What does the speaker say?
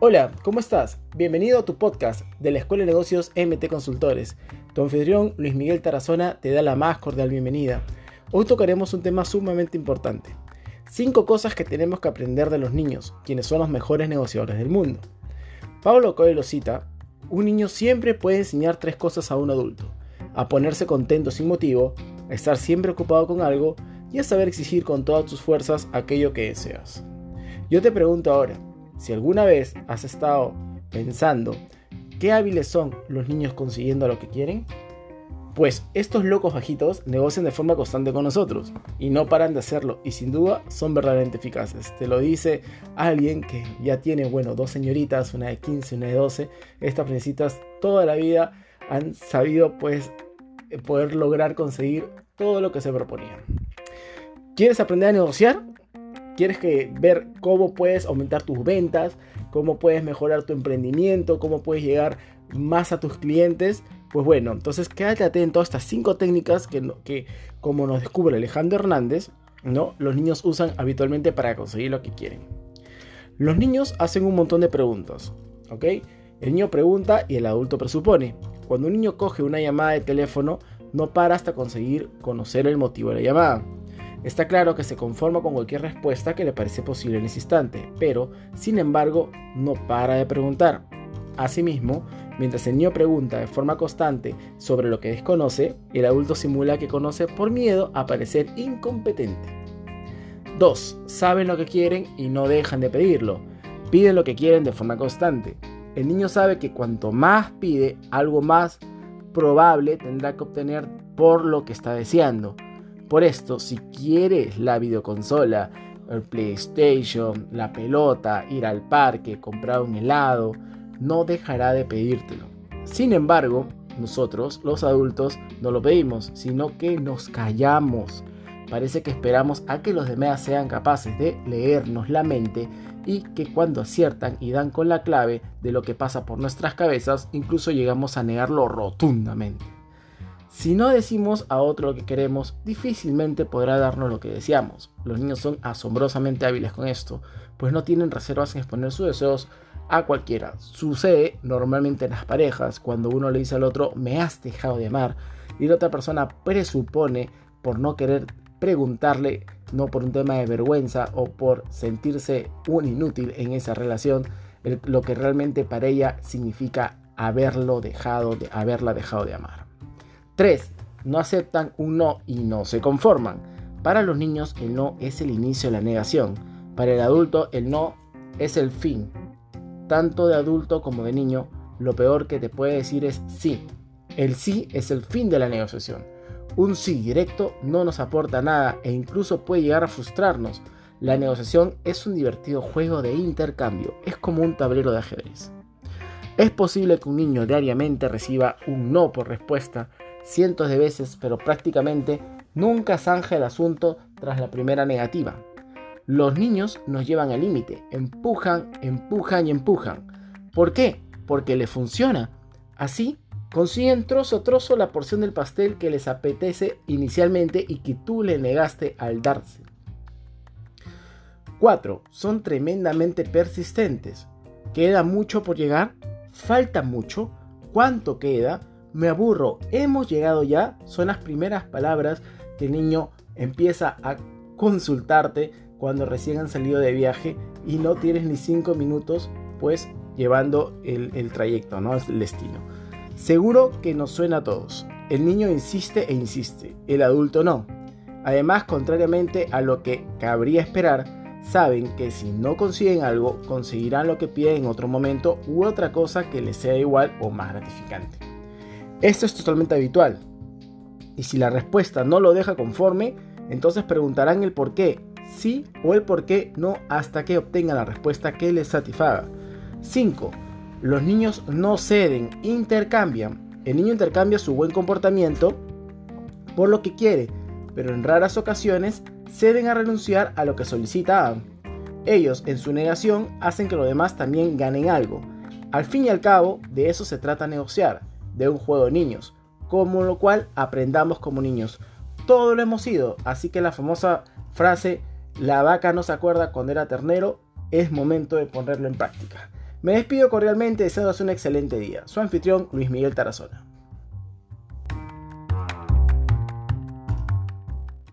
Hola, ¿cómo estás? Bienvenido a tu podcast de la Escuela de Negocios MT Consultores. Tu anfitrión Luis Miguel Tarazona te da la más cordial bienvenida. Hoy tocaremos un tema sumamente importante. Cinco cosas que tenemos que aprender de los niños, quienes son los mejores negociadores del mundo. Pablo Coelho cita, un niño siempre puede enseñar tres cosas a un adulto. A ponerse contento sin motivo, a estar siempre ocupado con algo y a saber exigir con todas tus fuerzas aquello que deseas. Yo te pregunto ahora, si alguna vez has estado pensando qué hábiles son los niños consiguiendo lo que quieren, pues estos locos bajitos negocian de forma constante con nosotros y no paran de hacerlo y sin duda son verdaderamente eficaces. Te lo dice alguien que ya tiene, bueno, dos señoritas, una de 15, una de 12. Estas princesitas toda la vida han sabido pues poder lograr conseguir todo lo que se proponían. ¿Quieres aprender a negociar? Quieres que ver cómo puedes aumentar tus ventas, cómo puedes mejorar tu emprendimiento, cómo puedes llegar más a tus clientes, pues bueno, entonces quédate atento a estas cinco técnicas que, que como nos descubre Alejandro Hernández, ¿no? los niños usan habitualmente para conseguir lo que quieren. Los niños hacen un montón de preguntas, ¿ok? El niño pregunta y el adulto presupone. Cuando un niño coge una llamada de teléfono, no para hasta conseguir conocer el motivo de la llamada. Está claro que se conforma con cualquier respuesta que le parece posible en ese instante, pero, sin embargo, no para de preguntar. Asimismo, mientras el niño pregunta de forma constante sobre lo que desconoce, el adulto simula que conoce por miedo a parecer incompetente. 2. Saben lo que quieren y no dejan de pedirlo. Piden lo que quieren de forma constante. El niño sabe que cuanto más pide, algo más probable tendrá que obtener por lo que está deseando. Por esto, si quieres la videoconsola, el PlayStation, la pelota, ir al parque, comprar un helado, no dejará de pedírtelo. Sin embargo, nosotros, los adultos, no lo pedimos, sino que nos callamos. Parece que esperamos a que los demás sean capaces de leernos la mente y que cuando aciertan y dan con la clave de lo que pasa por nuestras cabezas, incluso llegamos a negarlo rotundamente. Si no decimos a otro lo que queremos, difícilmente podrá darnos lo que deseamos. Los niños son asombrosamente hábiles con esto, pues no tienen reservas en exponer sus deseos a cualquiera. Sucede normalmente en las parejas, cuando uno le dice al otro, me has dejado de amar, y la otra persona presupone por no querer preguntarle, no por un tema de vergüenza o por sentirse un inútil en esa relación, lo que realmente para ella significa haberlo dejado de, haberla dejado de amar. 3. No aceptan un no y no se conforman. Para los niños el no es el inicio de la negación. Para el adulto el no es el fin. Tanto de adulto como de niño, lo peor que te puede decir es sí. El sí es el fin de la negociación. Un sí directo no nos aporta nada e incluso puede llegar a frustrarnos. La negociación es un divertido juego de intercambio, es como un tablero de ajedrez. Es posible que un niño diariamente reciba un no por respuesta cientos de veces, pero prácticamente nunca zanja el asunto tras la primera negativa. Los niños nos llevan al límite, empujan, empujan y empujan. ¿Por qué? Porque les funciona. Así consiguen trozo a trozo la porción del pastel que les apetece inicialmente y que tú le negaste al darse. 4. Son tremendamente persistentes. ¿Queda mucho por llegar? ¿Falta mucho? ¿Cuánto queda? Me aburro, hemos llegado ya, son las primeras palabras que el niño empieza a consultarte cuando recién han salido de viaje y no tienes ni cinco minutos pues llevando el, trayecto, ¿no? El destino. Seguro que nos suena a todos. El niño insiste e insiste, el adulto no. Además, contrariamente a lo que cabría esperar, saben que si no consiguen algo, conseguirán lo que piden en otro momento u otra cosa que les sea igual o más gratificante. Esto es totalmente habitual. Y si la respuesta no lo deja conforme, entonces preguntarán el por qué sí o el por qué no hasta que obtengan la respuesta que les satisfaga. 5. Los niños no ceden, intercambian. El niño intercambia su buen comportamiento por lo que quiere, pero en raras ocasiones ceden a renunciar a lo que solicitaban. Ellos, en su negación, hacen que los demás también ganen algo. Al fin y al cabo, de eso se trata negociar de un juego de niños, como lo cual aprendamos como niños. Todo lo hemos sido, así que la famosa frase, la vaca no se acuerda cuando era ternero, es momento de ponerlo en práctica. Me despido cordialmente deseándoles un excelente día. Su anfitrión Luis Miguel Tarazona.